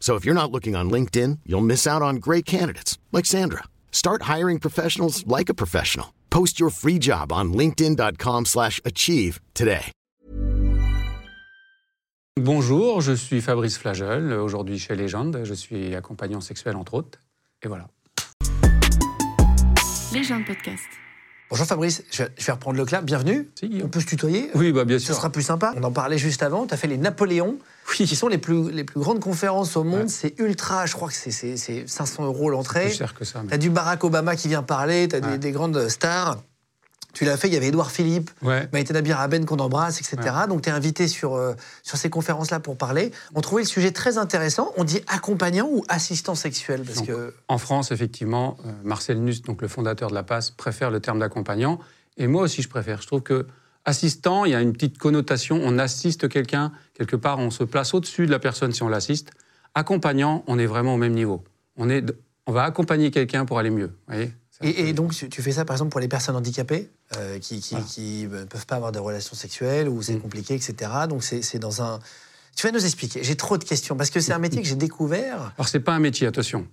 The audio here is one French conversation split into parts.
So if you're not looking on LinkedIn, you'll miss out on great candidates like Sandra. Start hiring professionals like a professional. Post your free job on linkedin.com/achieve slash achieve today. Bonjour, je suis Fabrice Flagel, aujourd'hui chez Légende. Je suis accompagnant sexuel entre autres. Et voilà. Légende podcast. Bonjour Fabrice, je vais reprendre le clap. Bienvenue. Si. On peut se tutoyer? Oui, bah bien Ce sûr. sera plus sympa. On en parlait juste avant. Tu as fait les Napoléons, qui sont les plus, les plus grandes conférences au monde. Ouais. C'est ultra, je crois que c'est- c'est c'est 500 euros l'entrée. Plus cher que ça. mais- Tu as du Barack Obama qui vient parler, tu as des grandes stars. Tu l'as fait, il y avait Édouard Philippe, Ouais. Maïté Nabir Aben qu'on embrasse, etc. Donc tu es invité sur, euh, sur ces conférences-là pour parler. On trouvait le sujet très intéressant. On dit accompagnant ou assistant sexuel Parce Donc, que En France, effectivement, euh, Marcel Nuss, donc le fondateur de la PAS, préfère le terme d'accompagnant. Et moi aussi, je préfère. Je trouve que assistant, il y a une petite connotation. On assiste quelqu'un, quelque part, on se place au-dessus de la personne si on l'assiste. Accompagnant, on est vraiment au même niveau. On, est, on va accompagner quelqu'un pour aller mieux. vous voyez Et, et donc, tu fais ça, par exemple, pour les personnes handicapées euh, qui qui, Voilà. qui, euh, ne peuvent pas avoir de relations sexuelles ou c'est Mm. compliqué, etc. Donc, c'est dans un. Tu vas nous expliquer. J'ai trop de questions parce que c'est un métier que j'ai découvert. Alors, c'est pas un métier, attention.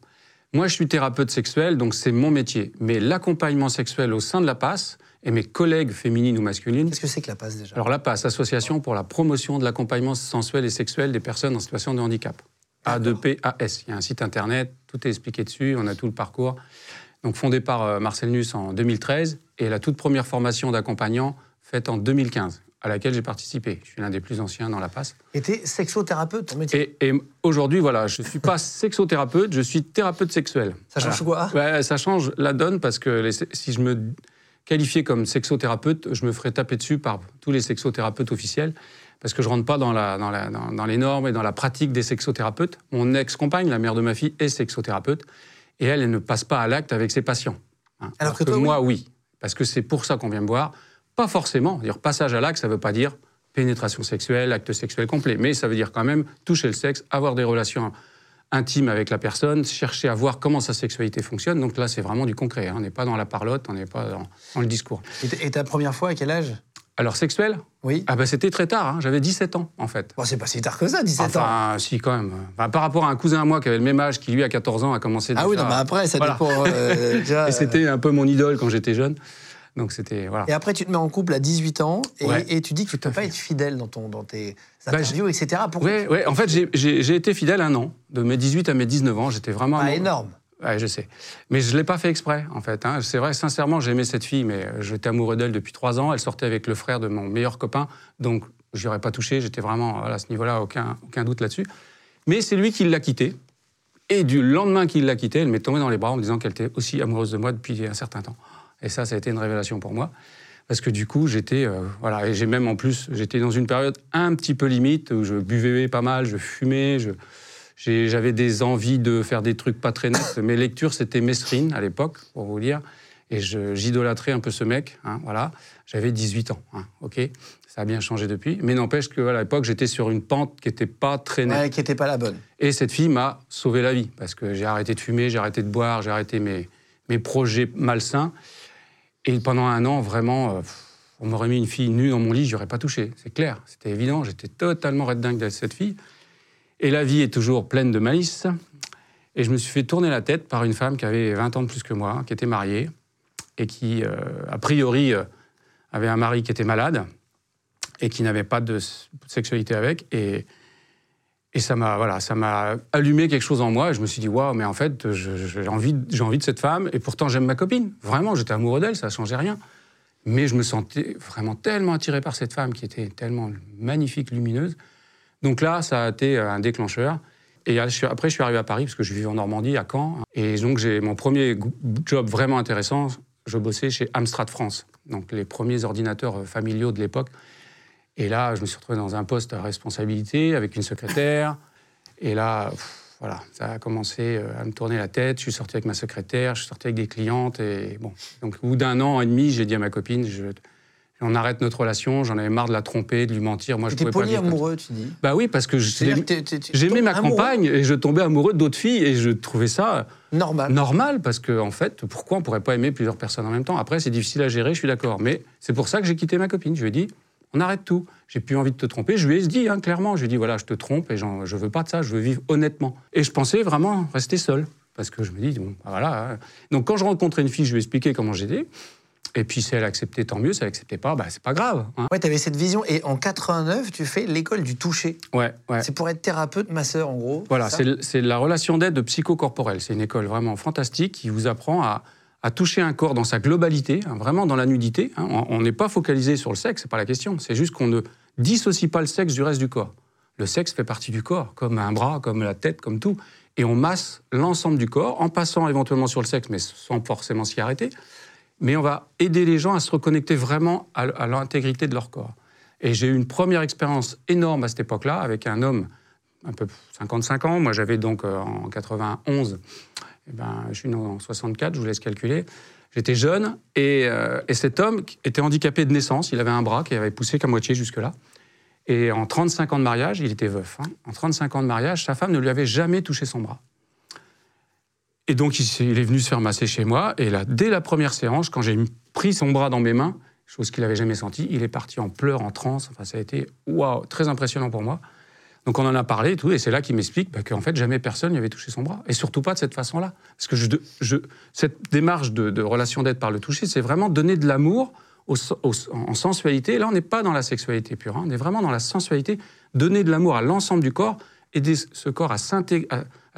Moi, je suis thérapeute sexuel, donc c'est mon métier. Mais l'accompagnement sexuel au sein de la PAS et mes collègues féminines ou masculines, Qu'est-ce que c'est que la passe déjà? Alors la PAS, Association pour la promotion de l'accompagnement sensuel et sexuel des personnes en situation de handicap. A2PAS. Il y a un site internet, tout est expliqué dessus, on a tout le parcours. Donc fondé par euh, Marcel Nuss en 2013 et la toute première formation d'accompagnant faite en 2015 à laquelle j'ai participé. Je suis l'un des plus anciens dans la PAS. Et t'es sexothérapeute, ton métier? Et, et aujourd'hui, voilà, je ne suis pas sexothérapeute, je suis thérapeute sexuel. Ça change Voilà. quoi? Ouais, Ça change la donne parce que les- si je me qualifiais comme sexothérapeute, je me ferais taper dessus par tous les sexothérapeutes officiels parce que je rentre pas dans, la, dans, la- dans- dans les normes et dans la pratique des sexothérapeutes. Mon ex-compagne, la mère de ma fille, est sexothérapeute et elle, elle ne passe pas à l'acte avec ses patients. hein. Alors que toi, moi, oui. Parce que c'est pour ça qu'on vient me voir. Pas forcément. Dire passage à l'acte, ça ne veut pas dire pénétration sexuelle, acte sexuel complet. Mais ça veut dire quand même toucher le sexe, avoir des relations intimes avec la personne, chercher à voir comment sa sexualité fonctionne. Donc là, c'est vraiment du concret. hein. On n'est pas dans la parlotte, on n'est pas dans, dans le discours. Et ta première fois, à quel âge? Alors, sexuel Oui. ah ben, C'était très tard. hein. J'avais 17 ans, en fait. Bon, c'est pas si tard que ça, 17 ans. Enfin, si, quand même. Enfin, par rapport à un cousin à moi qui avait le même âge, qui lui, à 14 ans, a commencé Ah oui, déjà- non, mais après, ça Voilà. dépend. euh, déjà, Et c'était un peu mon idole quand j'étais jeune. Donc c'était voilà. Et après, tu te mets en couple à 18 ans et, Ouais, et tu dis que tu ne peux pas fait. être fidèle dans, ton, dans tes Bah, interviews, etc. Pourquoi Ouais, ouais. En fait, j'ai- été fidèle un an, de mes 18 à mes 19 ans. J'étais vraiment. Pas amoureux. énorme. Ouais, je sais. Mais je ne l'ai pas fait exprès, en fait. hein. C'est vrai, sincèrement, j'aimais cette fille, mais euh, j'étais amoureux d'elle depuis trois ans. Elle sortait avec le frère de mon meilleur copain, donc je n'y aurais pas touché. J'étais vraiment à ce niveau-là, aucun, aucun doute là-dessus. Mais c'est lui qui l'a quittée. Et du lendemain qu'il l'a quittée, elle m'est tombée dans les bras en me disant qu'elle était aussi amoureuse de moi depuis un certain temps. Et ça, ça a été une révélation pour moi. Parce que du coup, j'étais. euh, voilà, et j'ai même en plus, j'étais dans une période un petit peu limite où je buvais pas mal, je fumais, je. J'avais des envies de faire des trucs pas très nets. Mes lectures, c'était Mesrine à l'époque, pour vous dire. Et je- j'idolâtrais un peu ce mec. hein, voilà. J'avais 18 ans. hein, ok Ça a bien changé depuis. Mais n'empêche qu'à l'époque, j'étais sur une pente qui n'était pas très nette. Ouais, qui n'était pas la bonne. Et cette fille m'a sauvé la vie parce que j'ai arrêté de fumer, j'ai arrêté de boire, j'ai arrêté mes, mes projets malsains. Et pendant un an, vraiment, euh, on m'aurait mis une fille nue dans mon lit, j'y aurais pas touché. C'est clair, c'était évident. J'étais totalement red dingue de cette fille. Et la vie est toujours pleine de malice. Et je me suis fait tourner la tête par une femme qui avait 20 ans de plus que moi, qui était mariée et qui, euh, a priori, euh, avait un mari qui était malade et qui n'avait pas de sexualité avec. Et, ça m'a voilà, allumé quelque chose en moi. Et je me suis dit, waouh, mais en fait, j'ai envie, envie de cette femme. Et pourtant, j'aime ma copine. Vraiment, j'étais amoureux d'elle, ça ne changeait rien. Mais je me sentais vraiment tellement attiré par cette femme qui était tellement magnifique, lumineuse. Donc là, ça a été un déclencheur. Et après, je suis arrivé à Paris, parce que je vivais en Normandie, à Caen. Et donc, j'ai mon premier job vraiment intéressant. Je bossais chez Amstrad France, donc les premiers ordinateurs euh, familiaux de l'époque. Et là, je me suis retrouvé dans un poste à responsabilité avec une secrétaire. Et là, voilà, ça a commencé euh, à me tourner la tête. Je suis sorti avec ma secrétaire, je suis sorti avec des clientes. Et bon, donc au bout d'un an et demi, j'ai dit à ma copine, je, on arrête notre relation. J'en avais marre de la tromper, de lui mentir. Moi, je pouvais pas. amoureux, tu dis. Bah oui, parce que j'aimais ma compagne et je tombais amoureux d'autres filles et je trouvais ça normal. Normal, parce que en fait, pourquoi on pourrait pas aimer plusieurs personnes en même temps? Après, c'est difficile à gérer, je suis d'accord. Mais c'est pour ça que j'ai quitté ma copine. Je lui ai dit, on arrête tout. J'ai plus envie de te tromper. Je lui ai dit hein, clairement, je lui ai dit voilà, je te trompe et je veux pas de ça, je veux vivre honnêtement. Et je pensais vraiment rester seul. Parce que je me dis, bon, bah voilà. Hein. Donc quand je rencontrais une fille, je lui ai expliqué comment j'étais. Et puis si elle acceptait, tant mieux. Si elle acceptait pas, bah, c'est pas grave. Hein. Ouais, tu avais cette vision. Et en 89, tu fais l'école du toucher. Ouais, ouais. C'est pour être thérapeute, masseur, en gros. Voilà, c'est la relation d'aide psychocorporelle. C'est une école vraiment fantastique qui vous apprend à, à toucher un corps dans sa globalité, hein, vraiment dans la nudité. Hein. On n'est pas focalisé sur le sexe, c'est pas la question. C'est juste qu'on ne dissocie pas le sexe du reste du corps. Le sexe fait partie du corps, comme un bras, comme la tête, comme tout. Et on masse l'ensemble du corps, en passant éventuellement sur le sexe, mais sans forcément s'y arrêter. Mais on va aider les gens à se reconnecter vraiment à, l'intégrité de leur corps. Et j'ai eu une première expérience énorme à cette époque-là, avec un homme un peu 55 ans. Moi, j'avais donc euh, en 91 eh ben, je suis né en 64, je vous laisse calculer. J'étais jeune euh, et, cet homme était handicapé de naissance. Il avait un bras qui avait poussé qu'à moitié jusque-là. Et en 35 ans de mariage, il était veuf. Hein. En 35 ans de mariage, sa femme ne lui avait jamais touché son bras. Et donc, il, est venu se faire masser chez moi. Et là, dès la première séance, quand j'ai pris son bras dans mes mains, chose qu'il n'avait jamais sentie, il est parti en pleurs, en transe. Enfin, ça a été waouh, très impressionnant pour moi. Donc on en a parlé et tout, et c'est là qu'il m'explique bah, qu'en fait jamais personne n'y avait touché son bras, et surtout pas de cette façon-là. Parce que cette démarche de, relation d'aide par le toucher, c'est vraiment donner de l'amour en sensualité. Là, on n'est pas dans la sexualité pure, hein. on est vraiment dans la sensualité, donner de l'amour à l'ensemble du corps, aider ce corps à,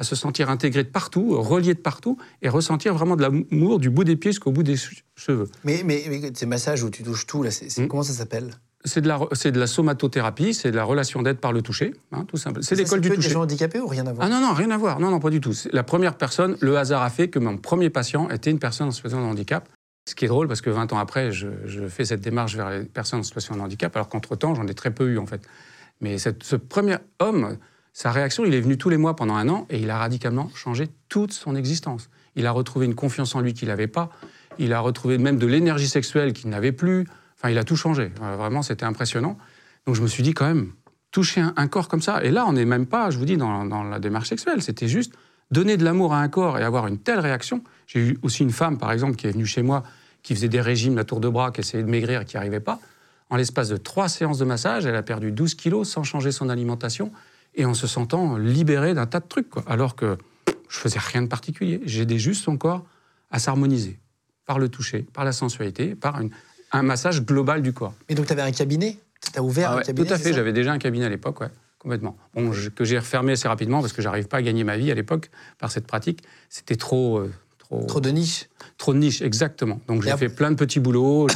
à, se sentir intégré de partout, relié de partout, et ressentir vraiment de l'amour du bout des pieds jusqu'au bout des cheveux. Mais, mais, ces massages où tu touches tout, là, c'est, hmm. comment ça s'appelle? C'est de, la, de la somatothérapie, c'est de la relation d'aide par le toucher, hein, tout simple. C'est l'école du toucher. des gens handicapés ou rien à voir? Ah non, non, rien à voir. Non, non, pas du tout. La première personne, le hasard a fait que mon premier patient était une personne en situation de handicap. Ce qui est drôle parce que 20 ans après, je, fais cette démarche vers les personnes en situation de handicap, alors qu'entre-temps, j'en ai très peu eu en fait. Mais ce premier homme, sa réaction, il est venu tous les mois pendant un an et il a radicalement changé toute son existence. Il a retrouvé une confiance en lui qu'il n'avait pas. Il a retrouvé même de l'énergie sexuelle qu'il n'avait plus. Enfin, il a tout changé. Euh, vraiment, c'était impressionnant. Donc je me suis dit quand même, toucher un, corps comme ça. Et là, on n'est même pas, je vous dis, dans, la démarche sexuelle. C'était juste donner de l'amour à un corps et avoir une telle réaction. J'ai eu aussi une femme, par exemple, qui est venue chez moi, qui faisait des régimes, la tour de bras, qui essayait de maigrir, qui n'y arrivait pas. En l'espace de trois séances de massage, elle a perdu 12 kilos sans changer son alimentation et en se sentant libérée d'un tas de trucs. Quoi. Alors que je faisais rien de particulier. J'aidais juste son corps à s'harmoniser par le toucher, par la sensualité, par une, un massage global du corps. Et donc, tu avais un cabinet? Tu as ouvert ah un cabinet Tout à fait, j'avais déjà un cabinet à l'époque, ouais, complètement. Bon, que j'ai refermé assez rapidement parce que j'arrive pas à gagner ma vie à l'époque par cette pratique. C'était trop, euh, trop. Trop de niche Trop de niche, exactement. Donc, j'ai fait plein de petits boulots.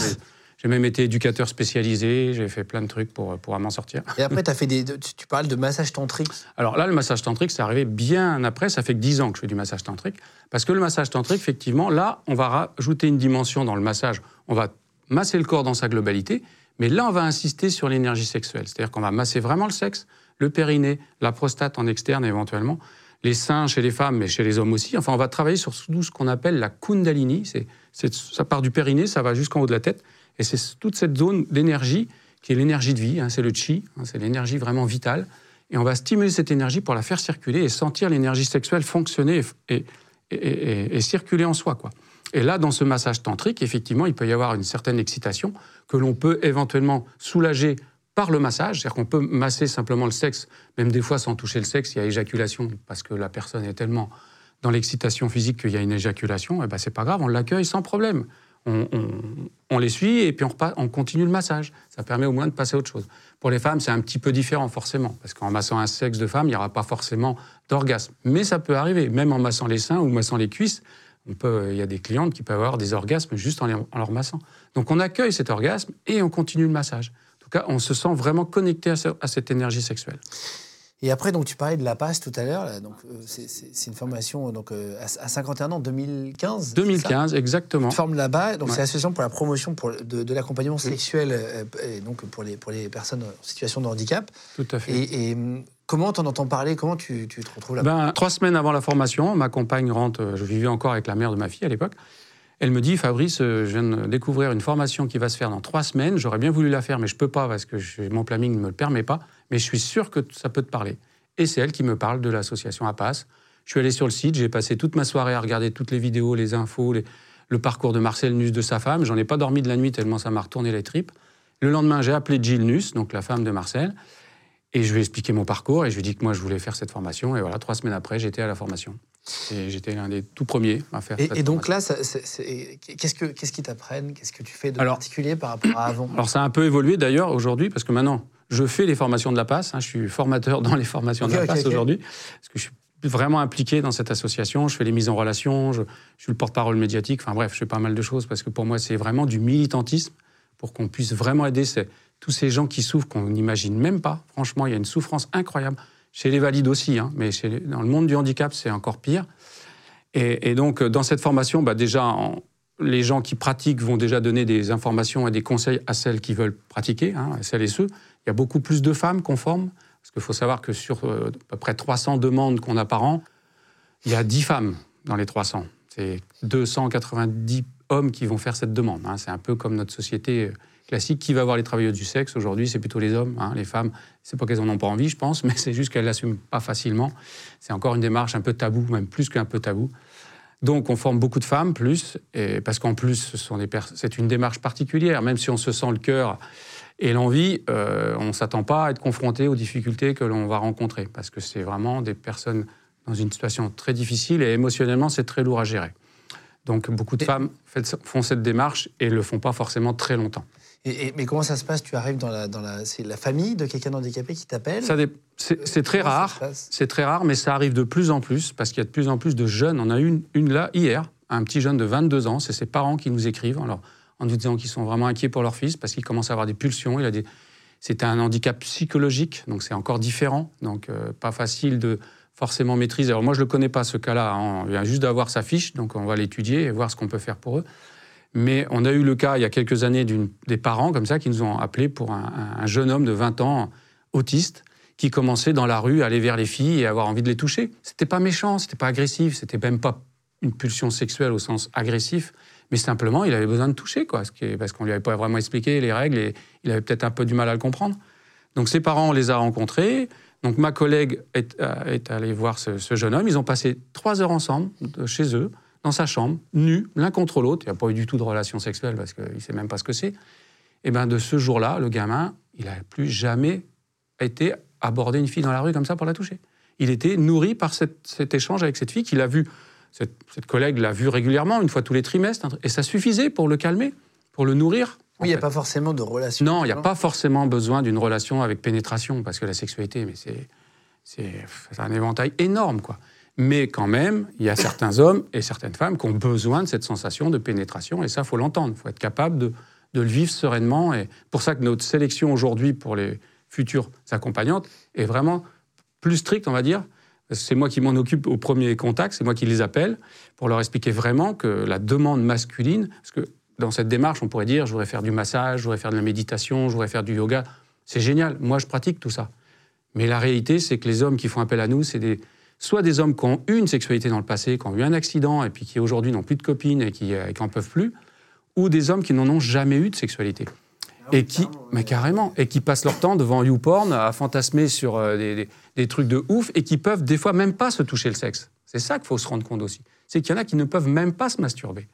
J'ai même été éducateur spécialisé, j'ai fait plein de trucs pour, pour m'en sortir. Et après, as fait des, tu parles de massage tantrique Alors là, le massage tantrique, c'est arrivé bien après. Ça fait que 10 ans que je fais du massage tantrique. Parce que le massage tantrique, effectivement, là, on va rajouter une dimension dans le massage. On va masser le corps dans sa globalité, mais là, on va insister sur l'énergie sexuelle. C'est-à-dire qu'on va masser vraiment le sexe, le périnée, la prostate en externe éventuellement, les seins chez les femmes, mais chez les hommes aussi. Enfin, on va travailler sur tout ce qu'on appelle la kundalini. C'est, ça part du périnée, ça va jusqu'en haut de la tête. Et c'est toute cette zone d'énergie qui est l'énergie de vie, hein, c'est le chi, hein, c'est l'énergie vraiment vitale. Et on va stimuler cette énergie pour la faire circuler et sentir l'énergie sexuelle fonctionner et, circuler en soi. Quoi. Et là, dans ce massage tantrique, effectivement, il peut y avoir une certaine excitation que l'on peut éventuellement soulager par le massage, c'est-à-dire qu'on peut masser simplement le sexe, même des fois sans toucher le sexe, il y a éjaculation parce que la personne est tellement dans l'excitation physique qu'il y a une éjaculation, et eh ben c'est pas grave, on l'accueille sans problème. On, on, les suit et puis on, on, continue le massage. Ça permet au moins de passer à autre chose. Pour les femmes, c'est un petit peu différent forcément, parce qu'en massant un sexe de femme, il n'y aura pas forcément d'orgasme. Mais ça peut arriver, même en massant les seins ou massant les cuisses, peut, il y a des clientes qui peuvent avoir des orgasmes juste en, leur massant. Donc on accueille cet orgasme et on continue le massage. En tout cas, on se sent vraiment connecté à, cette énergie sexuelle. Et après, donc, tu parlais de la passe tout à l'heure. Donc, euh, c'est une formation donc, euh, à 51 ans, 2015 2015, exactement. Tu formes là-bas. Donc, c'est l'association pour la promotion pour, de, l'accompagnement sexuel donc pour, les, pour les personnes en situation de handicap. Tout à fait. Et, Comment t'en entends parler? Comment tu, tu te retrouves là-bas? Ben, trois semaines avant la formation, ma compagne rentre, euh, je vivais encore avec la mère de ma fille à l'époque. Elle me dit, Fabrice, euh, je viens de découvrir une formation qui va se faire dans trois semaines. J'aurais bien voulu la faire, mais je peux pas parce que mon planning ne me le permet pas. Mais je suis sûr que ça peut te parler. Et c'est elle qui me parle de l'association APAS. Je suis allé sur le site, j'ai passé toute ma soirée à regarder toutes les vidéos, les infos, le parcours de Marcel Nuss de sa femme. J'en ai pas dormi de la nuit tellement ça m'a retourné les tripes. Le lendemain, j'ai appelé Jill Nuss, donc la femme de Marcel. Et je lui ai expliqué mon parcours et je lui ai dit que moi, je voulais faire cette formation. Et voilà, trois semaines après, j'étais à la formation. Et j'étais l'un des tout premiers à faire Et, cette et donc là, ça- qu'est-ce que- qu'est-ce qu'ils t'apprennent? Qu'est-ce que tu fais de Alors- particulier par rapport à avant? Alors, ça a un peu évolué d'ailleurs aujourd'hui, parce que maintenant, je fais les formations de la PASS. hein, je suis formateur dans les formations de la ok, PASS ok. aujourd'hui. Parce que je suis vraiment impliqué dans cette association. Je fais les mises en relation, je, je suis le porte-parole médiatique. Enfin bref, je fais pas mal de choses parce que pour moi, c'est vraiment du militantisme pour qu'on puisse vraiment aider ces- tous ces gens qui souffrent qu'on n'imagine même pas. Franchement, il y a une souffrance incroyable. Chez les valides aussi, hein, mais dans le monde du handicap, c'est encore pire. Et, donc, euh, dans cette formation, bah, déjà, les gens qui pratiquent vont déjà donner des informations et des conseils à celles qui veulent pratiquer, hein, à celles et ceux. Il y a beaucoup plus de femmes qu'on forme, parce qu'il faut savoir que sur euh, à peu près 300 demandes qu'on a par an, il y a 10 femmes dans les 300. C'est 290 hommes qui vont faire cette demande. hein. C'est un peu comme notre société euh, classique. Qui va voir les travailleuses du sexe Aujourd'hui, c'est plutôt les hommes. hein. Les femmes, c'est pas qu'elles en ont pas envie, je pense, mais c'est juste qu'elles l'assument pas facilement. C'est encore une démarche un peu tabou, même plus qu'un peu tabou. Donc, on forme beaucoup de femmes, plus, et parce qu'en plus, ce c'est une démarche particulière. Même si on se sent le cœur et l'envie, euh, on ne s'attend pas à être confronté aux difficultés que l'on va rencontrer, parce que c'est vraiment des personnes dans une situation très difficile et émotionnellement, c'est très lourd à gérer. Donc, beaucoup de Et- femmes font cette démarche et ne le font pas forcément très longtemps. Et- et- Mais comment ça se passe? Tu arrives dans la, dans la, c'est la famille de quelqu'un d'handicapé qui t'appelle? C'est très rare. C'est très rare, mais ça arrive de plus en plus parce qu'il y a de plus en plus de jeunes. On a eu une, une là hier, un petit jeune de 22 ans. C'est ses parents qui nous écrivent alors, en nous disant qu'ils sont vraiment inquiets pour leur fils parce qu'il commence à avoir des pulsions. Il a des... C'est un handicap psychologique, donc c'est encore différent. Donc euh, pas facile de forcément maîtriser. Alors moi, je ne le connais pas, ce cas-là. hein. On vient juste d'avoir sa fiche, donc on va l'étudier et voir ce qu'on peut faire pour eux. Mais on a eu le cas il y a quelques années des parents comme ça qui nous ont appelés pour un, un- un jeune homme de 20 ans autiste qui commençait dans la rue à aller vers les filles et avoir envie de les toucher. C'était pas méchant, c'était pas agressif, c'était même pas une pulsion sexuelle au sens agressif, mais simplement il avait besoin de toucher quoi, parce qu'on lui avait pas vraiment expliqué les règles et il avait peut-être un peu du mal à le comprendre. Donc ses parents, on les a rencontrés. Donc ma collègue est, euh, allée voir ce, jeune homme. Ils ont passé trois heures ensemble chez eux, dans sa chambre, nus, l'un contre l'autre. Il n'y a pas eu du tout de relation sexuelle parce qu'il ne sait même pas ce que c'est. Et bien de ce jour-là, le gamin, il n'a plus jamais été aborder une fille dans la rue comme ça pour la toucher. Il était nourri par cette- cet échange avec cette fille qu'il a vu. Cette, cette collègue l'a vu régulièrement, une fois tous les trimestres, et ça suffisait pour le calmer, pour le nourrir. Oui, il n'y a pas forcément de relation. Non, il n'y a pas forcément besoin d'une relation avec pénétration, parce que la sexualité, mais c'est un éventail énorme, quoi. Mais quand même, il y a certains hommes et certaines femmes qui ont besoin de cette sensation de pénétration, et ça, faut l'entendre. Faut être capable de, de le vivre sereinement. Et pour ça que notre sélection aujourd'hui pour les futures accompagnantes est vraiment plus stricte, on va dire. C'est moi qui m'en occupe au premier contact, c'est moi qui les appelle pour leur expliquer vraiment que la demande masculine, parce que dans cette démarche, on pourrait dire, je voudrais faire du massage, je voudrais faire de la méditation, je voudrais faire du yoga. C'est génial, moi je pratique tout ça. Mais la réalité, c'est que les hommes qui font appel à nous, c'est des, soit des hommes qui ont eu une sexualité dans le passé, qui ont eu un accident et puis qui aujourd'hui n'ont plus de copines et qui n'en peuvent plus, ou des hommes qui n'en ont jamais eu de sexualité. Et qui, mais carrément, et qui passent leur temps devant YouPorn à fantasmer sur euh, des, des- des trucs de ouf et qui peuvent des fois même pas se toucher le sexe. C'est ça qu'il faut se rendre compte aussi. C'est qu'il y en a qui ne peuvent même pas se masturber.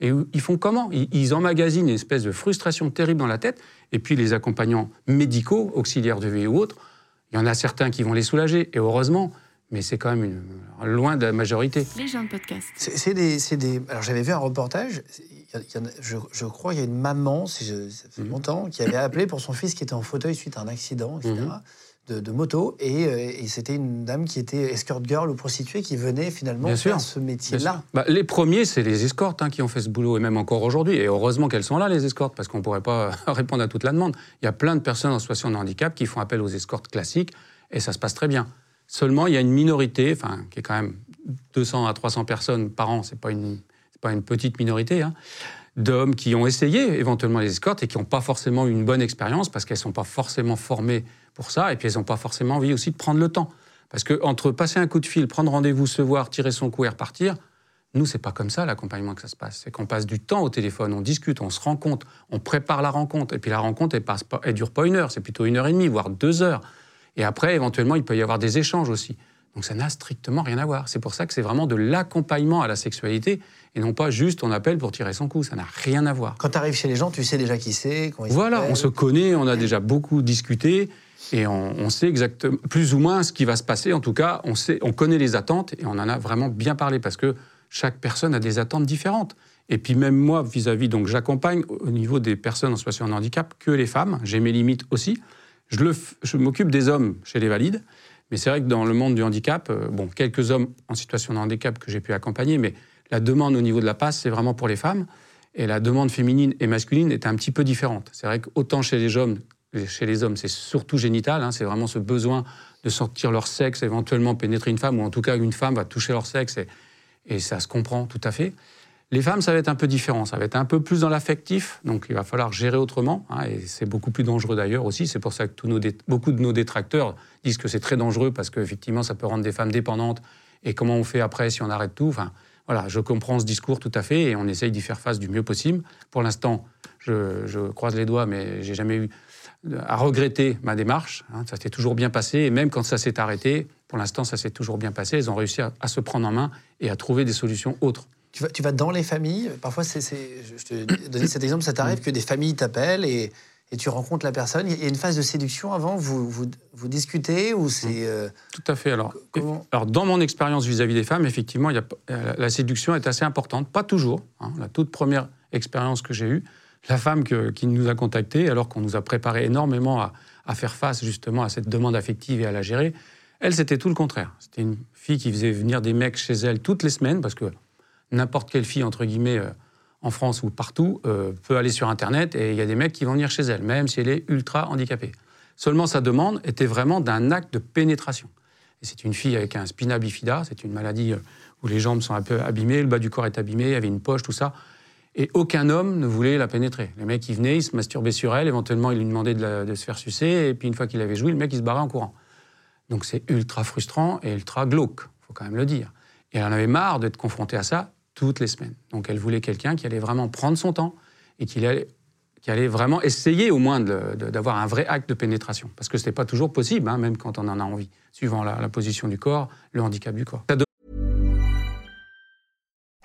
Et ils font comment? Ils, ils emmagasinent une espèce de frustration terrible dans la tête. Et puis les accompagnants médicaux, auxiliaires de vie ou autres, il y en a certains qui vont les soulager, et heureusement, mais c'est quand même une- loin de la majorité. Les gens de podcast. C'est des, c'est des. Alors j'avais vu un reportage. il y a- il y en a- je, je crois qu'il y a une maman, si je, ça fait Mhm. longtemps, qui avait appelé pour son fils qui était en fauteuil suite à un accident, etc. Mhm. De, de moto et, euh, et c'était une dame qui était escort girl ou prostituée qui venait finalement Bien faire sûr. ce Bien métier-là. sûr. Bah, les premiers, c'est les escortes hein, qui ont fait ce boulot, et même encore aujourd'hui. Et heureusement qu'elles sont là, les escortes, parce qu'on ne pourrait pas répondre à toute la demande. Il y a plein de personnes en situation de handicap qui font appel aux escortes classiques, et ça se passe très bien. Seulement, il y a une minorité, enfin, qui est quand même 200 à 300 personnes par an, c'est pas une, pas une petite minorité, hein, d'hommes qui ont essayé éventuellement les escortes et qui n'ont pas forcément une bonne expérience parce qu'elles ne sont pas forcément formées pour ça, et puis elles n'ont pas forcément envie aussi de prendre le temps. Parce que entre passer un coup de fil, prendre rendez-vous, se voir, tirer son coup et repartir, nous, c'est pas comme ça l'accompagnement que ça se passe. C'est qu'on passe du temps au téléphone, on discute, on se rencontre, on prépare la rencontre. Et puis la rencontre, elle dure pas une heure, c'est plutôt une heure et demie, voire deux heures. Et après, éventuellement, il peut y avoir des échanges aussi. Donc ça n'a strictement rien à voir. C'est pour ça que c'est vraiment de l'accompagnement à la sexualité et non pas juste on appelle pour tirer son coup. Ça n'a rien à voir. Quand tu arrives chez les gens, tu sais déjà qui c'est. Voilà, on se connaît, on a déjà beaucoup discuté et on, sait exactement, plus ou moins ce qui va se passer. En tout cas, on, sait, on connaît les attentes et on en a vraiment bien parlé parce que chaque personne a des attentes différentes. Et puis même moi, vis-à-vis, donc j'accompagne au niveau des personnes en situation de handicap que les femmes. J'ai mes limites aussi. Je, m'occupe des hommes chez les valides. Mais c'est vrai que dans le monde du handicap, euh, bon, quelques hommes en situation de handicap que j'ai pu accompagner, mais la demande au niveau de la passe, c'est vraiment pour les femmes. Et la demande féminine et masculine est un petit peu différente. C'est vrai qu'autant chez les hommes, chez les hommes, c'est surtout génital. Hein, c'est vraiment ce besoin de sortir leur sexe, éventuellement pénétrer une femme, ou en tout cas une femme va toucher leur sexe, et ça se comprend tout à fait. Les femmes, ça va être un peu différent, ça va être un peu plus dans l'affectif, donc il va falloir gérer autrement, hein, et c'est beaucoup plus dangereux d'ailleurs aussi. C'est pour ça que beaucoup de nos détracteurs disent que c'est très dangereux parce qu'effectivement, ça peut rendre des femmes dépendantes. Et comment on fait après si on arrête tout? Enfin, voilà, je comprends ce discours tout à fait et on essaye d'y faire face du mieux possible. Pour l'instant, je, je, croise les doigts, mais j'ai jamais eu à regretter ma démarche. Hein, ça s'est toujours bien passé. Et même quand ça s'est arrêté, pour l'instant, ça s'est toujours bien passé. Elles ont réussi à, se prendre en main et à trouver des solutions autres. Tu vas, tu vas dans les familles. Parfois, c'est, je te donnais cet exemple, ça t'arrive que des familles t'appellent et, et, tu rencontres la personne. Il y a une phase de séduction avant, vous, vous, vous discutez ou c'est... Euh, Tout à fait. Alors, alors dans mon expérience vis-à-vis des femmes, effectivement, il y a, la séduction est assez importante. Pas toujours. Hein. la toute première expérience que j'ai eue, la femme qui nous a contactés, alors qu'on nous a préparé énormément à, faire face justement à cette demande affective et à la gérer, elle, c'était tout le contraire. C'était une fille qui faisait venir des mecs chez elle toutes les semaines, parce que n'importe quelle fille, entre guillemets, euh, en France ou partout, euh, peut aller sur Internet et il y a des mecs qui vont venir chez elle, même si elle est ultra handicapée. Seulement, sa demande était vraiment d'un acte de pénétration. Et c'est une fille avec un spina bifida, c'est une maladie euh, où les jambes sont un peu abîmées, le bas du corps est abîmé, il y avait une poche, tout ça. Et aucun homme ne voulait la pénétrer. Les mecs, ils venaient, ils se masturbaient sur elle, éventuellement, ils lui demandaient de, se faire sucer, et puis une fois qu'il avait joué, le mec, il se barrait en courant. Donc c'est ultra frustrant et ultra glauque, faut quand même le dire. Et elle en avait marre d'être confrontée à ça toutes les semaines. Donc elle voulait quelqu'un qui allait vraiment prendre son temps et qui allait, vraiment essayer au moins d'avoir un vrai acte de pénétration. Parce que ce n'est pas toujours possible, hein, même quand on en a envie, suivant la position du corps, le handicap du corps.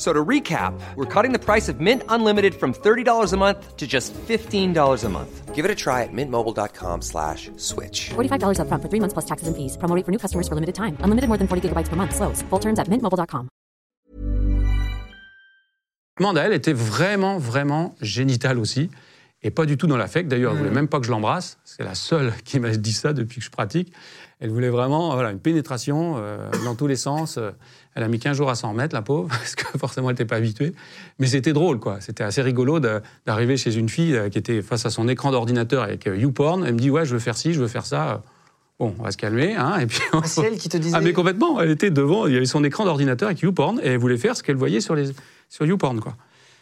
So to recap, we're cutting the price of Mint Unlimited from $30 a month to just $15 a month. Give it a try at mintmobile.com slash switch. $45 up front for three months plus taxes and fees. Promoting for new customers for limited time. Unlimited more than 40 gigabytes per month. Slows. Full terms at mintmobile.com. Manda, elle était vraiment, vraiment génitale aussi. Et pas du tout dans l'affect. D'ailleurs, elle voulait même pas que je l'embrasse. C'est la seule qui m'a dit ça depuis que je pratique. Elle voulait vraiment voilà, une pénétration euh, dans tous les sens. Elle a mis 15 jours à s'en remettre, la pauvre, parce que forcément, elle n'était pas habituée. Mais c'était drôle, quoi. C'était assez rigolo d'arriver chez une fille euh, qui était face à son écran d'ordinateur avec euh, YouPorn. Elle me dit, ouais, je veux faire ci, je veux faire ça. Bon, on va se calmer. Hein, et puis, ah, c'est elle qui te disait Ah, mais complètement. Elle était devant, il y avait son écran d'ordinateur avec YouPorn, et elle voulait faire ce qu'elle voyait sur, les, sur YouPorn, quoi.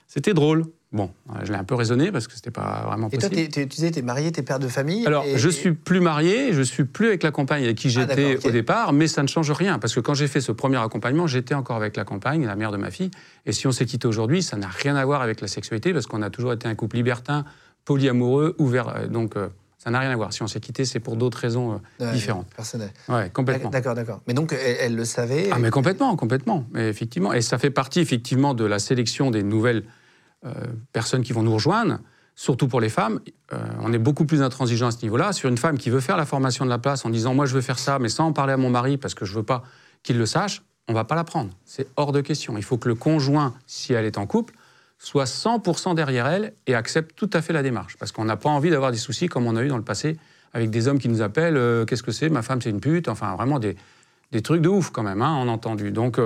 C'était drôle. Bon, je l'ai un peu raisonné parce que c'était pas vraiment possible. Et toi, tu disais, tu es marié, tu es père de famille Alors, je suis plus marié, je suis plus avec la compagne avec qui ah, j'étais au départ, mais ça ne change rien parce que quand j'ai fait ce premier accompagnement, j'étais encore avec la compagne, la mère de ma fille. Et si on s'est quitté aujourd'hui, ça n'a rien à voir avec la sexualité parce qu'on a toujours été un couple libertin, polyamoureux, ouvert. Euh, donc, euh, ça n'a rien à voir. Si on s'est quitté, c'est pour d'autres raisons euh, différentes. Personnelles. Ouais, complètement. D'accord, d'accord. Mais donc, elle, le savait. Ah, mais complètement, complètement. Mais effectivement, et ça fait partie effectivement de la sélection des nouvelles euh, personnes qui vont nous rejoindre, surtout pour les femmes, euh, on est beaucoup plus intransigeant à ce niveau-là. Sur une femme qui veut faire la formation de la place en disant moi je veux faire ça, mais sans en parler à mon mari parce que je veux pas qu'il le sache, on va pas la prendre. C'est hors de question. Il faut que le conjoint, si elle est en couple, soit 100% derrière elle et accepte tout à fait la démarche. Parce qu'on n'a pas envie d'avoir des soucis comme on a eu dans le passé avec des hommes qui nous appellent euh, Qu'est-ce que c'est? Ma femme, c'est une pute. Enfin, vraiment des, trucs de ouf quand même, hein, on entendu. Donc,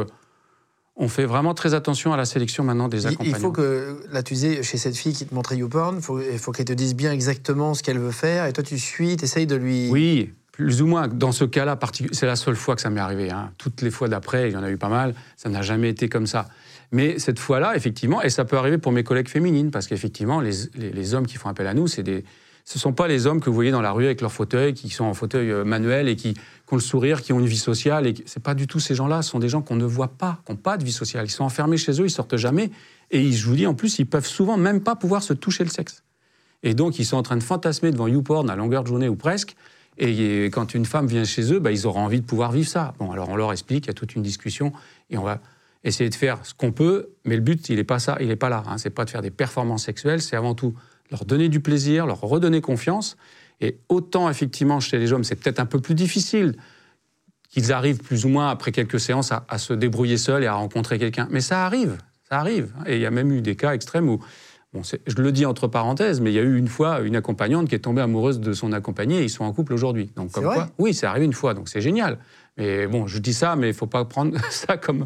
on fait vraiment très attention à la sélection maintenant des accompagnants. Il faut que, là, tu disais, chez cette fille qui te montrait YouPorn, il faut qu'elle te dise bien exactement ce qu'elle veut faire. Et toi, tu suis, tu essayes de lui. Oui, plus ou moins. Dans ce cas-là, c'est la seule fois que ça m'est arrivé. hein. Toutes les fois d'après, il y en a eu pas mal, ça n'a jamais été comme ça. Mais cette fois-là, effectivement, et ça peut arriver pour mes collègues féminines, parce qu'effectivement, les, les- les hommes qui font appel à nous, c'est des, ce ne sont pas les hommes que vous voyez dans la rue avec leur fauteuil, qui sont en fauteuil euh, manuel et qui, ont le sourire, qui ont une vie sociale. Et c'est pas du tout ces gens-là. Ce sont des gens qu'on ne voit pas, qui n'ont pas de vie sociale. Ils sont enfermés chez eux, ils sortent jamais. Et ils- je vous dis, en plus, ils peuvent souvent même pas pouvoir se toucher le sexe. Et donc, ils sont en train de fantasmer devant YouPorn à longueur de journée ou presque. Et quand une femme vient chez eux, bah, ils auront envie de pouvoir vivre ça. Bon, alors on leur explique, il y a toute une discussion, et on va essayer de faire ce qu'on peut, mais le but, il n'est pas ça, il n'est pas là. Hein. C'est pas de faire des performances sexuelles, c'est avant tout leur donner du plaisir, leur redonner confiance. Et autant, effectivement, chez les hommes, c'est peut-être un peu plus difficile qu'ils arrivent plus ou moins, après quelques séances, à, à se débrouiller seuls et à rencontrer quelqu'un. Mais ça arrive, ça arrive. Et il y a même eu des cas extrêmes où, bon, je le dis entre parenthèses, mais il y a eu une fois une accompagnante qui est tombée amoureuse de son accompagné et ils sont en couple aujourd'hui. Donc, C'est comme vrai quoi, oui, c'est arrivé une fois, donc c'est génial. Mais bon, je dis ça, mais il faut pas prendre ça comme.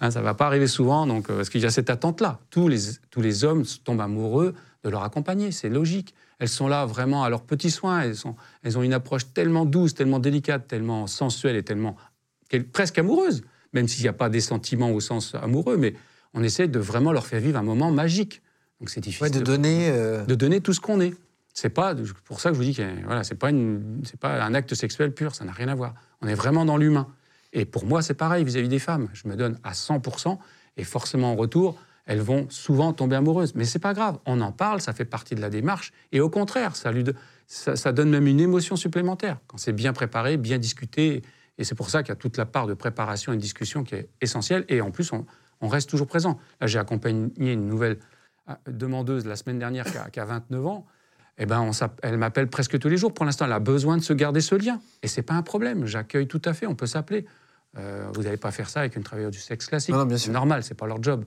Hein, ça va pas arriver souvent, donc, euh, parce qu'il y a cette attente-là. Tous les, tous les hommes tombent amoureux de leur accompagné, c'est logique. Elles sont là vraiment à leurs petits soins, elles, sont, elles ont une approche tellement douce, tellement délicate, tellement sensuelle et tellement presque amoureuse, même s'il n'y a pas des sentiments au sens amoureux, mais on essaie de vraiment leur faire vivre un moment magique. Donc c'est difficile Ouais, de donner. euh, de donner tout ce qu'on est. C'est pas pour ça que je vous dis que voilà, c'est pas une, c'est pas un acte sexuel pur, ça n'a rien à voir. On est vraiment dans l'humain. Et pour moi, c'est pareil vis-à-vis des femmes. Je me donne à 100% et forcément en retour, elles vont souvent tomber amoureuses. Mais c'est pas grave, on en parle, ça fait partie de la démarche. Et au contraire, ça, lui, do- ça, ça donne même une émotion supplémentaire quand c'est bien préparé, bien discuté. Et c'est pour ça qu'il y a toute la part de préparation et de discussion qui est essentielle. Et en plus, on, on reste toujours présent. Là, j'ai accompagné une nouvelle euh, demandeuse la semaine dernière qui a, qui a 29 ans. Eh ben, on elle m'appelle presque tous les jours. Pour l'instant, elle a besoin de se garder ce lien. Et c'est pas un problème. J'accueille tout à fait. On peut s'appeler. Euh, vous n'allez pas faire ça avec une travailleuse du sexe classique. Non, non, bien sûr. C'est normal. C'est pas leur job.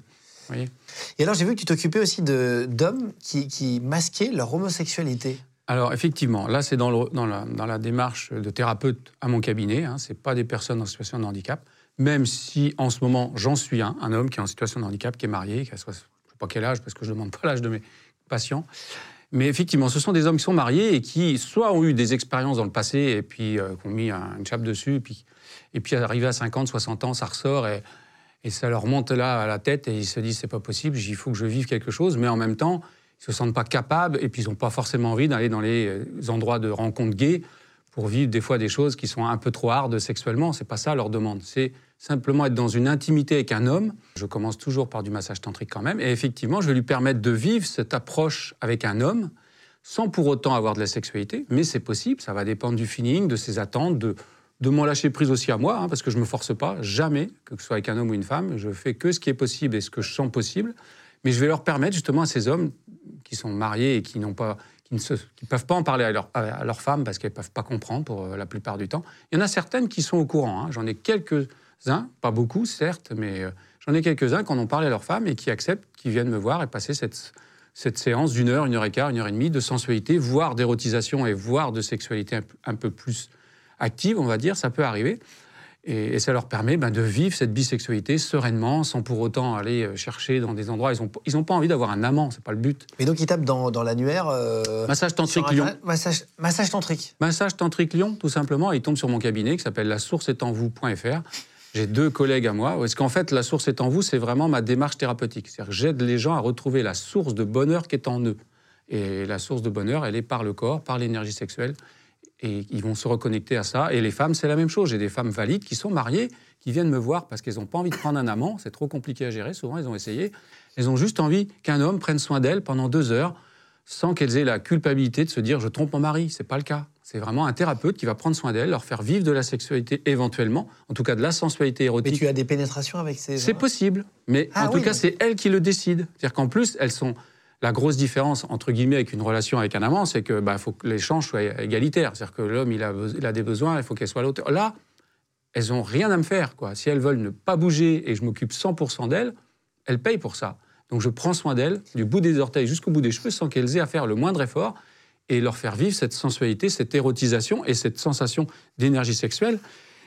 Voyez Et alors, j'ai vu que tu t'occupais aussi d'hommes qui, qui masquaient leur homosexualité. Alors effectivement, là c'est dans, dans la, dans la démarche de thérapeute à mon cabinet. Hein, c'est pas des personnes en situation de handicap, même si en ce moment j'en suis un, un homme qui est en situation de handicap, qui est marié, qui a je sais pas quel âge parce que je ne demande pas l'âge de mes patients. Mais effectivement, ce sont des hommes qui sont mariés et qui soit ont eu des expériences dans le passé et puis euh, qui ont mis un- une chape dessus, et puis, et puis arrivé à 50, 60 ans, ça ressort et, et ça leur monte là à la tête et ils se disent c'est pas possible, il faut que je vive quelque chose, mais en même temps ils se sentent pas capables et puis ils n'ont pas forcément envie d'aller dans les euh, endroits de rencontres gays pour vivre des fois des choses qui sont un peu trop hard sexuellement. C'est pas ça leur demande. C'est simplement être dans une intimité avec un homme. Je commence toujours par du massage tantrique quand même. Et effectivement, je vais lui permettre de vivre cette approche avec un homme sans pour autant avoir de la sexualité. Mais c'est possible. Ça va dépendre du feeling, de ses attentes, de, de mon lâcher prise aussi à moi, hein, parce que je me force pas jamais, que ce soit avec un homme ou une femme. Je fais que ce qui est possible et ce que je sens possible. Mais je vais leur permettre justement à ces hommes qui sont mariés et qui n'ont pas, qui ne se- qui peuvent pas en parler à leur, à leur femme parce qu'elles peuvent pas comprendre pour euh, la plupart du temps. Il y en a certaines qui sont au courant. hein. J'en ai quelques-uns, pas beaucoup certes, mais euh, j'en ai quelques-uns qui en ont parlé à leur femme et qui acceptent, qui viennent me voir et passer cette, cette séance d'une heure, une heure et quart, une heure et demie de sensualité, voire d'érotisation et voire de sexualité un, un peu plus active, on va dire, ça peut arriver. Et, et ça leur permet ben, de vivre cette bisexualité sereinement, sans pour autant aller euh, chercher dans des endroits. Ils n'ont ils ont pas envie d'avoir un amant, c'est pas le but. Et donc, ils tapent dans, dans l'annuaire. euh, Massage tantrique Lyon. Massage, massage tantrique. Massage tantrique Lyon, tout simplement. Ils tombent sur mon cabinet qui s'appelle la source est en vous.fr. J'ai deux collègues à moi. Parce qu'en fait, la source est en vous, c'est vraiment ma démarche thérapeutique. C'est-à-dire que j'aide les gens à retrouver la source de bonheur qui est en eux. Et la source de bonheur, elle est par le corps, par l'énergie sexuelle. Et ils vont se reconnecter à ça. Et les femmes, c'est la même chose. J'ai des femmes valides qui sont mariées, qui viennent me voir parce qu'elles n'ont pas envie de prendre un amant. C'est trop compliqué à gérer. Souvent, elles ont essayé. Elles ont juste envie qu'un homme prenne soin d'elles pendant deux heures sans qu'elles aient la culpabilité de se dire je trompe mon mari. C'est pas le cas. C'est vraiment un thérapeute qui va prendre soin d'elles, leur faire vivre de la sexualité éventuellement, en tout cas de la sensualité Mais érotique. tu as des pénétrations avec ces C'est possible, mais Ah en tout cas, mais- c'est elles qui le décident. C'est-à-dire qu'en plus, elles sont. La grosse différence, entre guillemets, avec une relation avec un amant, c'est que bah, faut que l'échange soit égalitaire. C'est-à-dire que l'homme, il a, des besoins, il faut qu'elle soit l'auteur. Là, elles n'ont rien à me faire. Quoi. Si elles veulent ne pas bouger et je m'occupe 100% d'elles, elles payent pour ça. Donc je prends soin d'elles, du bout des orteils jusqu'au bout des cheveux, sans qu'elles aient à faire le moindre effort, et leur faire vivre cette sensualité, cette érotisation et cette sensation d'énergie sexuelle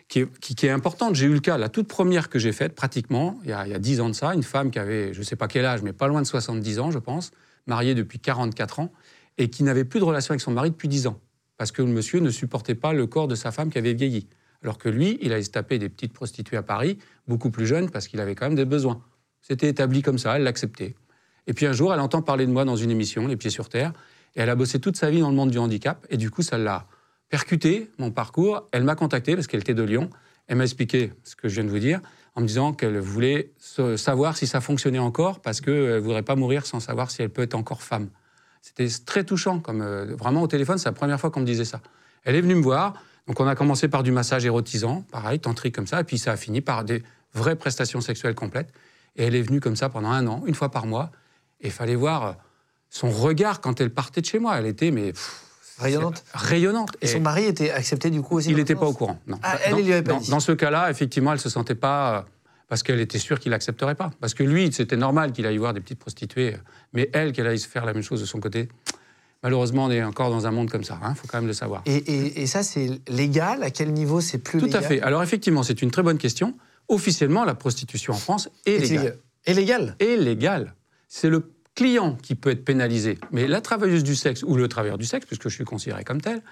qui est, qui, est importante. J'ai eu le cas, la toute première que j'ai faite, pratiquement, il y, a, il y a 10 ans de ça, une femme qui avait, je ne sais pas quel âge, mais pas loin de 70 ans, je pense, mariée depuis 44 ans, et qui n'avait plus de relation avec son mari depuis 10 ans. Parce que le monsieur ne supportait pas le corps de sa femme qui avait vieilli. Alors que lui, il allait se taper des petites prostituées à Paris, beaucoup plus jeunes, parce qu'il avait quand même des besoins. C'était établi comme ça, elle l'acceptait. Et puis un jour, elle entend parler de moi dans une émission, Les Pieds sur Terre, et elle a bossé toute sa vie dans le monde du handicap, et du coup, ça l'a percuté, mon parcours. Elle m'a contacté, parce qu'elle était de Lyon, elle m'a expliqué ce que je viens de vous dire, en me disant qu'elle voulait savoir si ça fonctionnait encore, parce qu'elle ne voudrait pas mourir sans savoir si elle peut être encore femme. C'était très touchant, comme euh, vraiment au téléphone, c'est la première fois qu'on me disait ça. Elle est venue me voir, donc on a commencé par du massage érotisant, pareil, tantrique comme ça, et puis ça a fini par des vraies prestations sexuelles complètes. Et elle est venue comme ça pendant un an, une fois par mois, et il fallait voir euh, son regard quand elle partait de chez moi. Elle était, mais. Rayonnante. Rayonnante. Et, son mari était accepté du coup aussi Il n'était pas au courant, non. Ah, elle, il lui avait pas dans, dans, ce cas-là, effectivement, elle se sentait pas. Euh, parce qu'elle était sûre qu'il n'accepterait pas. Parce que lui, c'était normal qu'il aille voir des petites prostituées, mais elle, qu'elle aille se faire la même chose de son côté. Malheureusement, on est encore dans un monde comme ça, il hein, faut quand même le savoir. Et, et, et ça, c'est légal? À quel niveau c'est plus Tout légal? à fait. Alors effectivement, c'est une très bonne question. Officiellement, la prostitution en France est légale. Est légale Est légale. C'est le client qui peut être pénalisé. Mais la travailleuse du sexe ou le travailleur du sexe, puisque je suis considéré comme tel,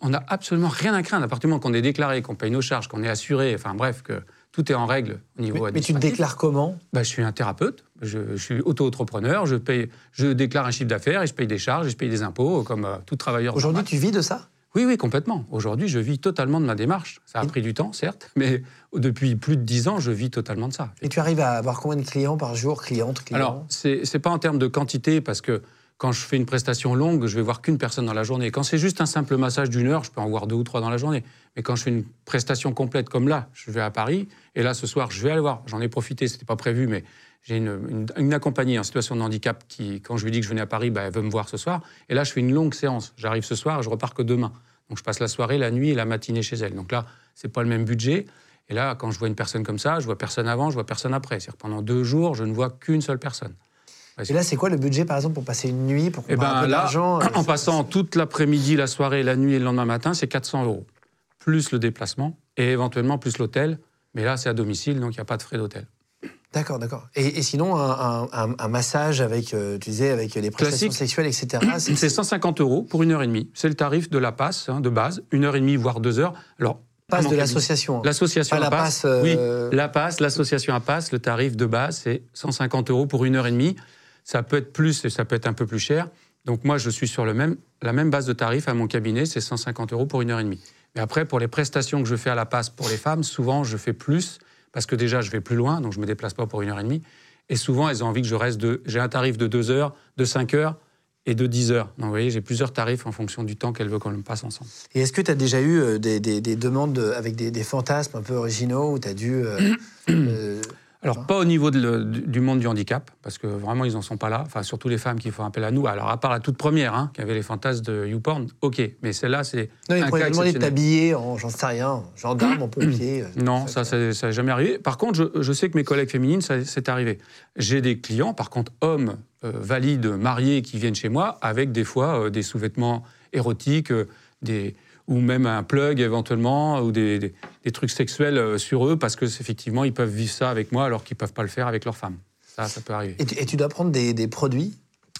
on n'a absolument rien à craindre. À partir du moment qu'on est déclaré, qu'on paye nos charges, qu'on est assuré, enfin bref, que tout est en règle au niveau mais, mais tu te déclares comment? Bah, Je suis un thérapeute, je, je suis auto-entrepreneur, je, paye, je déclare un chiffre d'affaires et je paye des charges et je paye des impôts comme euh, tout travailleur. Aujourd'hui, tu vis de ça? Oui, oui, complètement. Aujourd'hui, je vis totalement de ma démarche. Ça a Et- pris du temps, certes, mais depuis plus de dix ans, je vis totalement de ça. Et tu arrives à avoir combien de clients par jour Clientes, clients? Alors, c'est pas en termes de quantité, parce que quand je fais une prestation longue, je vais voir qu'une personne dans la journée. Quand c'est juste un simple massage d'une heure, je peux en voir deux ou trois dans la journée. Mais quand je fais une prestation complète comme là, je vais à Paris, et là, ce soir, je vais aller voir. J'en ai profité, c'était pas prévu, mais j'ai une, une- accompagnée en situation de handicap qui, quand je lui dis que je venais à Paris, bah, elle veut me voir ce soir. Et là, je fais une longue séance. J'arrive ce soir, je repars que demain. Donc, je passe la soirée, la nuit et la matinée chez elle. Donc là, c'est pas le même budget. Et là, quand je vois une personne comme ça, je vois personne avant, je vois personne après. C'est-à-dire pendant deux jours, je ne vois qu'une seule personne. Et là, c'est quoi le budget, par exemple, pour passer une nuit, pour Eh qu'on un ben peu là, euh, en passant toute l'après-midi, la soirée, la nuit et le lendemain matin, c'est 400 euros. Plus le déplacement et éventuellement plus l'hôtel. Mais là, c'est à domicile, donc il n'y a pas de frais d'hôtel. D'accord, d'accord. Et, et sinon, un, un- un- un massage avec, euh, tu disais, avec des prestations Classique. sexuelles, etc. c'est- C'est 150 euros pour une heure et demie. C'est le tarif de la passe hein, de base, une heure et demie, voire deux heures. Alors, passe de l'association. hein. L'association la à passe. passe, euh, Oui, la passe, l'association à passe, le tarif de base, c'est 150 euros pour une heure et demie. Ça peut être plus et ça peut être un peu plus cher. Donc moi, je suis sur le même, la même base de tarif à mon cabinet, c'est 150 euros pour une heure et demie. Mais après, pour les prestations que je fais à la passe pour les femmes, souvent, je fais plus, parce que déjà, je vais plus loin, donc je me déplace pas pour une heure et demie. Et souvent, elles ont envie que je reste de... J'ai un tarif de 2 heures, de 5 heures et de 10 heures. Donc vous voyez, j'ai plusieurs tarifs en fonction du temps qu'elles veulent qu'on passe ensemble. Et est-ce que tu as déjà eu euh, des, des- des demandes de- avec des, des fantasmes un peu originaux où tu as dû. euh, euh, Alors, pas au niveau de le- du monde du handicap, parce que vraiment, ils n'en sont pas là. Enfin, surtout les femmes qui font appel à nous. Alors, à part la toute première, hein, qui avait les fantasmes de YouPorn, OK. Mais celle-là, c'est. Non, mais un pour cas demander de t'habiller en, j'en sais rien, gendarme, en pompier. euh, Non, ça, ça n'est jamais arrivé. Par contre, je, je sais que mes collègues féminines, ça c'est arrivé. J'ai des clients, par contre, hommes euh, valides, mariés, qui viennent chez moi avec des fois euh, des sous-vêtements érotiques, euh, des, ou même un plug éventuellement, ou des, des- des trucs sexuels euh, sur eux, parce que effectivement, ils peuvent vivre ça avec moi alors qu'ils ne peuvent pas le faire avec leur femme. Ça, ça peut arriver. Et, tu, et tu dois prendre des, des produits?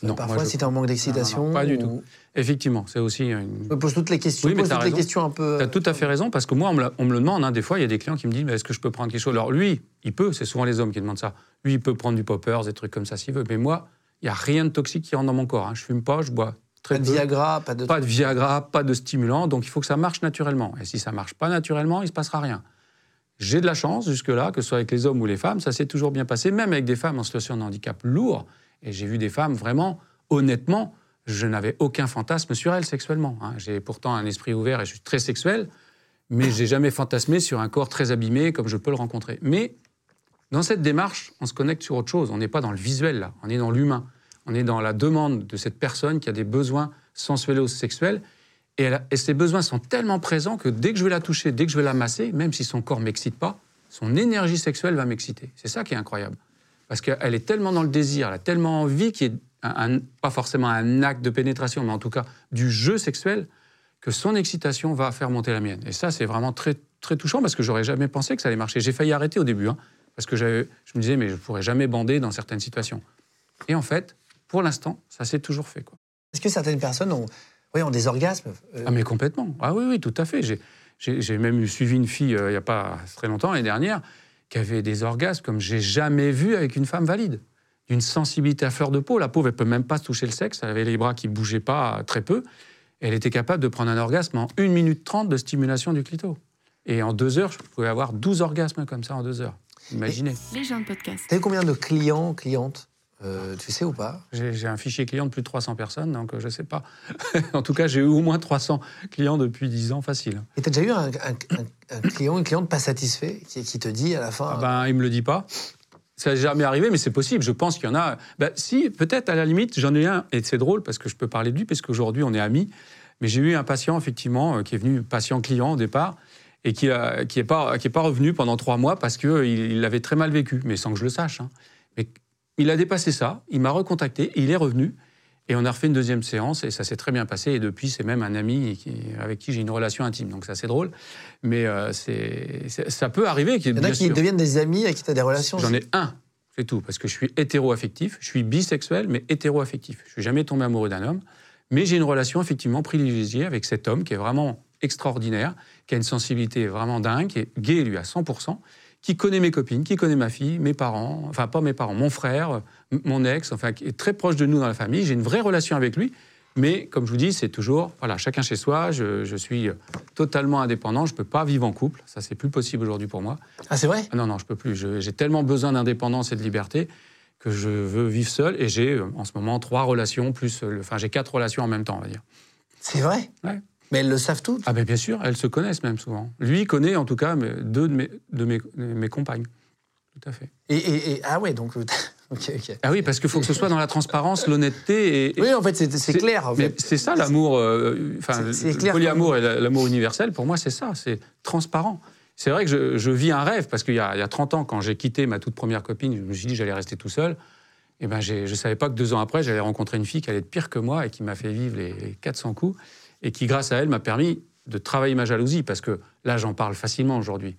Euh, Non, Parfois, si tu es en manque d'excitation pas du ou- tout. Effectivement, c'est aussi une, Je me pose toutes les questions. Oui, mais pose toutes les questions un peu. Tu as tout à fait raison, parce que moi, on me, la- on me le demande. hein. des fois, il y a des clients qui me disent mais Est-ce que je peux prendre quelque chose? Alors, lui, il peut, c'est souvent les hommes qui demandent ça. Lui, il peut prendre du poppers, des trucs comme ça s'il veut. Mais moi, il n'y a rien de toxique qui rentre dans mon corps. hein. Je fume pas, je bois très Pas de. Viagra, pas de. Pas de Viagra, pas de stimulant. Donc, il faut que ça marche naturellement. Et si ça marche pas naturellement, il ne se passera rien. J'ai de la chance jusque-là, que ce soit avec les hommes ou les femmes, ça s'est toujours bien passé, même avec des femmes en situation de handicap lourd. Et j'ai vu des femmes vraiment, honnêtement, je n'avais aucun fantasme sur elles sexuellement. hein. J'ai pourtant un esprit ouvert et je suis très sexuel, mais j'ai jamais fantasmé sur un corps très abîmé comme je peux le rencontrer. Mais dans cette démarche, on se connecte sur autre chose. On n'est pas dans le visuel là, on est dans l'humain. On est dans la demande de cette personne qui a des besoins sensuels ou sexuels. Et, elle a- et ces besoins sont tellement présents que dès que je vais la toucher, dès que je vais la masser, même si son corps m'excite pas, son énergie sexuelle va m'exciter. C'est ça qui est incroyable. Parce qu'elle est tellement dans le désir, elle a tellement envie qu'il y pas forcément un acte de pénétration, mais en tout cas du jeu sexuel, que son excitation va faire monter la mienne. Et ça, c'est vraiment très, très touchant parce que j'aurais jamais pensé que ça allait marcher. J'ai failli arrêter au début, hein, parce que je me disais, mais je pourrais jamais bander dans certaines situations. Et en fait, pour l'instant, ça s'est toujours fait. Quoi. Est-ce que certaines personnes ont, oui, ont des orgasmes euh, Ah mais complètement. Ah oui, oui, tout à fait. J'ai- J'ai j'ai même suivi une fille euh, il n'y a pas très longtemps, l'année dernière, qui avait des orgasmes comme j'ai jamais vu avec une femme valide. D'une sensibilité à fleur de peau. La pauvre, elle peut même pas se toucher le sexe. Elle avait les bras qui bougeaient pas très peu. Elle était capable de prendre un orgasme en 1 minute 30 de stimulation du clito. Et en deux heures, je pouvais avoir 12 orgasmes comme ça en deux heures. Imaginez. Les gens de podcast. T'as eu combien de clients, clientes? Euh, Tu sais ou pas? J'ai un fichier client de plus de 300 personnes, donc euh, je sais pas. en tout cas, j'ai eu au moins 300 clients depuis 10 ans, facile. Et t'as déjà eu un, un- un- un client, une cliente pas satisfait qui, qui te dit à la fin Ah ben, il me le dit pas. Ça n'est jamais arrivé, mais c'est possible. Je pense qu'il y en a. Ben, si, peut-être à la limite, j'en ai un, et c'est drôle parce que je peux parler de lui, parce qu'aujourd'hui on est amis. Mais j'ai eu un patient, effectivement, euh, qui est venu patient-client au départ, et qui n'est qui est pas, qui est pas revenu pendant trois mois parce qu'il il l'avait très mal vécu, mais sans que je le sache. hein. Mais il a dépassé ça, il m'a recontacté, il est revenu, et on a refait une deuxième séance, et ça s'est très bien passé. Et depuis, c'est même un ami qui- avec qui j'ai une relation intime, donc ça c'est drôle. Mais euh, c'est ça peut arriver. qu'il- Il y en a qui sûr. deviennent des amis avec qui tu as des relations. J'en ai un, c'est tout, parce que je suis hétéro-affectif, je suis bisexuel, mais hétéro-affectif. Je suis jamais tombé amoureux d'un homme, mais j'ai une relation effectivement privilégiée avec cet homme qui est vraiment extraordinaire, qui a une sensibilité vraiment dingue, qui est gay, lui, à 100%, qui connaît mes copines, qui connaît ma fille, mes parents, enfin pas mes parents, mon frère, mon ex, enfin qui est très proche de nous dans la famille. J'ai une vraie relation avec lui, mais comme je vous dis, c'est toujours, voilà, chacun chez soi, je, je suis totalement indépendant, je ne peux pas vivre en couple, ça c'est plus possible aujourd'hui pour moi. Ah, c'est vrai? Ah non, non, je peux plus. J'ai tellement besoin d'indépendance et de liberté que je veux vivre seul. Et j'ai euh, en ce moment trois relations, plus. euh, Enfin, j'ai quatre relations en même temps, on va dire. C'est vrai? Ouais. Mais elles le savent toutes. Ah, ben bien sûr, elles se connaissent même souvent. Lui connaît en tout cas deux de mes, de mes, de mes compagnes. Tout à fait. Et, et- et- ah ouais, donc. euh, ok, ok. Ah oui, parce qu'il faut que ce soit dans la transparence, l'honnêteté et. et- Oui, en fait, c'est clair. en mais fait. c'est ça l'amour, euh, enfin, C'est- c'est le polyamour et la- l'amour universel, pour moi, c'est ça, c'est transparent. C'est vrai que je, je vis un rêve, parce qu'il y, y a 30 ans, quand j'ai quitté ma toute première copine, je me suis dit que j'allais rester tout seul. Et ben, j'ai- je ne savais pas que deux ans après, j'allais rencontrer une fille qui allait être pire que moi et qui m'a fait vivre les, les 400 coups, et qui, grâce à elle, m'a permis de travailler ma jalousie, parce que là, j'en parle facilement aujourd'hui.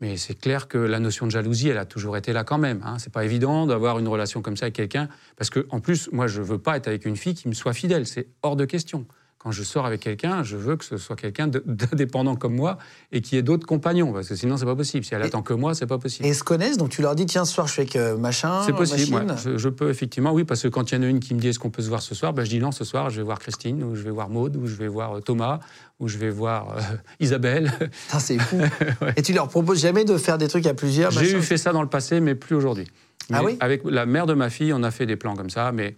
Mais c'est clair que la notion de jalousie, elle a toujours été là quand même. Hein. C'est pas évident d'avoir une relation comme ça avec quelqu'un, parce que en plus, moi, je veux pas être avec une fille qui me soit fidèle. C'est hors de question. Quand je sors avec quelqu'un, je veux que ce soit quelqu'un d'indépendant comme moi et qui ait d'autres compagnons, parce que sinon, c'est pas possible. Si elle Et- attend que moi, c'est pas possible. Et ils se connaissent, donc tu leur dis tiens, ce soir, je suis avec euh, machin. C'est possible, ouais. je, je peux effectivement, oui, parce que quand il y en a une qui me dit est-ce qu'on peut se voir ce soir, ben, je dis non, ce soir, je vais voir Christine, ou je vais voir Maude, ou je vais voir euh, Thomas, ou je vais voir euh, Isabelle. C'est fou. Et tu leur proposes jamais de faire des trucs à plusieurs J'ai eu fait ça dans le passé, mais plus aujourd'hui. Ah oui? Avec la mère de ma fille, on a fait des plans comme ça, mais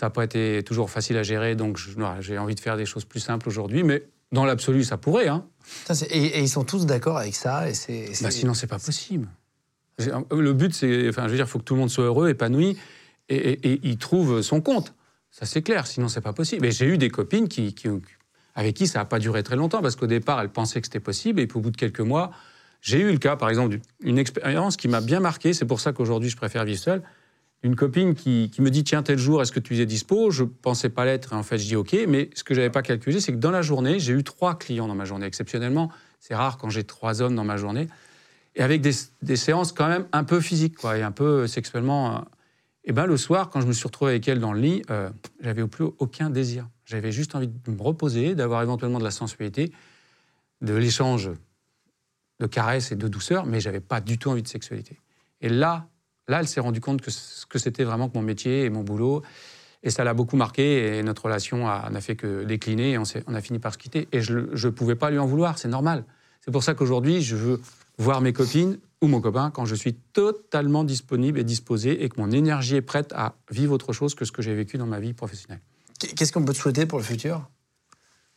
ça n'a pas été toujours facile à gérer, donc j'ai envie de faire des choses plus simples aujourd'hui, mais dans l'absolu, ça pourrait. Hein. Putain, et, et ils sont tous d'accord avec ça. Et c'est, Bah, sinon, c'est pas possible. J'ai- Le but, c'est, enfin, je veux dire, il faut que tout le monde soit heureux, épanoui, et, et, et il trouve son compte. Ça, c'est clair. Sinon, c'est pas possible. Et j'ai eu des copines qui, qui- avec qui ça n'a pas duré très longtemps, parce qu'au départ, elles pensaient que c'était possible, et puis au bout de quelques mois, j'ai eu le cas, par exemple, d'une expérience qui m'a bien marqué. C'est pour ça qu'aujourd'hui, je préfère vivre seul. Une copine qui, me dit Tiens, tel jour, est-ce que tu es dispo? Je pensais pas l'être, et en fait, je dis OK. Mais ce que j'avais pas calculé, c'est que dans la journée, j'ai eu trois clients dans ma journée. Exceptionnellement, c'est rare quand j'ai trois hommes dans ma journée. Et avec des, séances quand même un peu physiques, et un peu sexuellement. euh. Et ben le soir, quand je me suis retrouvé avec elle dans le lit, euh, j'avais au plus aucun désir. J'avais juste envie de me reposer, d'avoir éventuellement de la sensualité, de l'échange de caresses et de douceur, mais j'avais pas du tout envie de sexualité. Et là, là, elle s'est rendue compte que ce que c'était vraiment que mon métier et mon boulot. Et ça l'a beaucoup marqué, et notre relation n'a fait que décliner, et on, on a fini par se quitter. Et je ne pouvais pas lui en vouloir, c'est normal. C'est pour ça qu'aujourd'hui, je veux voir mes copines ou mon copain quand je suis totalement disponible et disposé, et que mon énergie est prête à vivre autre chose que ce que j'ai vécu dans ma vie professionnelle. Qu'est-ce qu'on peut te souhaiter pour le futur?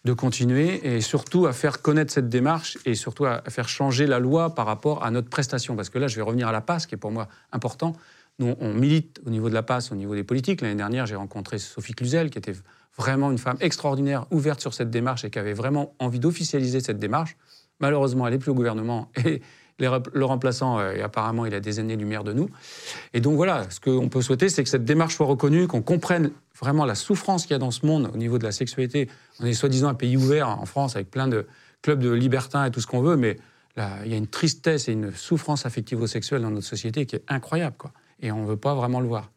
De continuer et surtout à faire connaître cette démarche et surtout à faire changer la loi par rapport à notre prestation. Parce que là, je vais revenir à la passe, qui est pour moi important. Nous, on milite au niveau de la passe, au niveau des politiques. L'année dernière, j'ai rencontré Sophie Cluzel, qui était vraiment une femme extraordinaire, ouverte sur cette démarche et qui avait vraiment envie d'officialiser cette démarche. Malheureusement, elle n'est plus au gouvernement et le remplaçant, euh, et apparemment, il a des années-lumière de nous. Et donc voilà, ce qu'on peut souhaiter, c'est que cette démarche soit reconnue, qu'on comprenne vraiment la souffrance qu'il y a dans ce monde au niveau de la sexualité. On est soi-disant un pays ouvert en France avec plein de clubs de libertins et tout ce qu'on veut, mais il y a une tristesse et une souffrance affectivo-sexuelle dans notre société qui est incroyable, quoi. Et on ne veut pas vraiment le voir.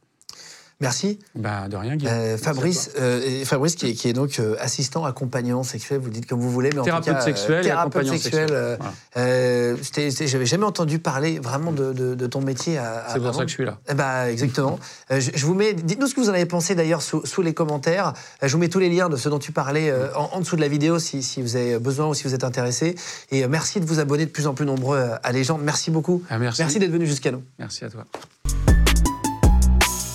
Merci. Bah, de rien, Guy. Euh, Merci Fabrice, euh, et Fabrice qui est, qui est donc euh, assistant accompagnant sexuel, vous dites comme vous voulez, mais en Thérapeute tout cas, sexuel thérapeute accompagnant sexuel. sexuel. Voilà. J'avais jamais entendu parler vraiment de, de- de ton métier. C'est pour ça que je suis là. Ben, exactement. Je, je vous mets. Dites-nous ce que vous en avez pensé d'ailleurs sous, sous les commentaires. Je vous mets tous les liens de ce dont tu parlais en, en dessous de la vidéo si, si vous avez besoin ou si vous êtes intéressé. Et merci de vous abonner de plus en plus nombreux à Légende. Merci beaucoup. Ah, merci. d'être venu jusqu'à nous. Merci à toi.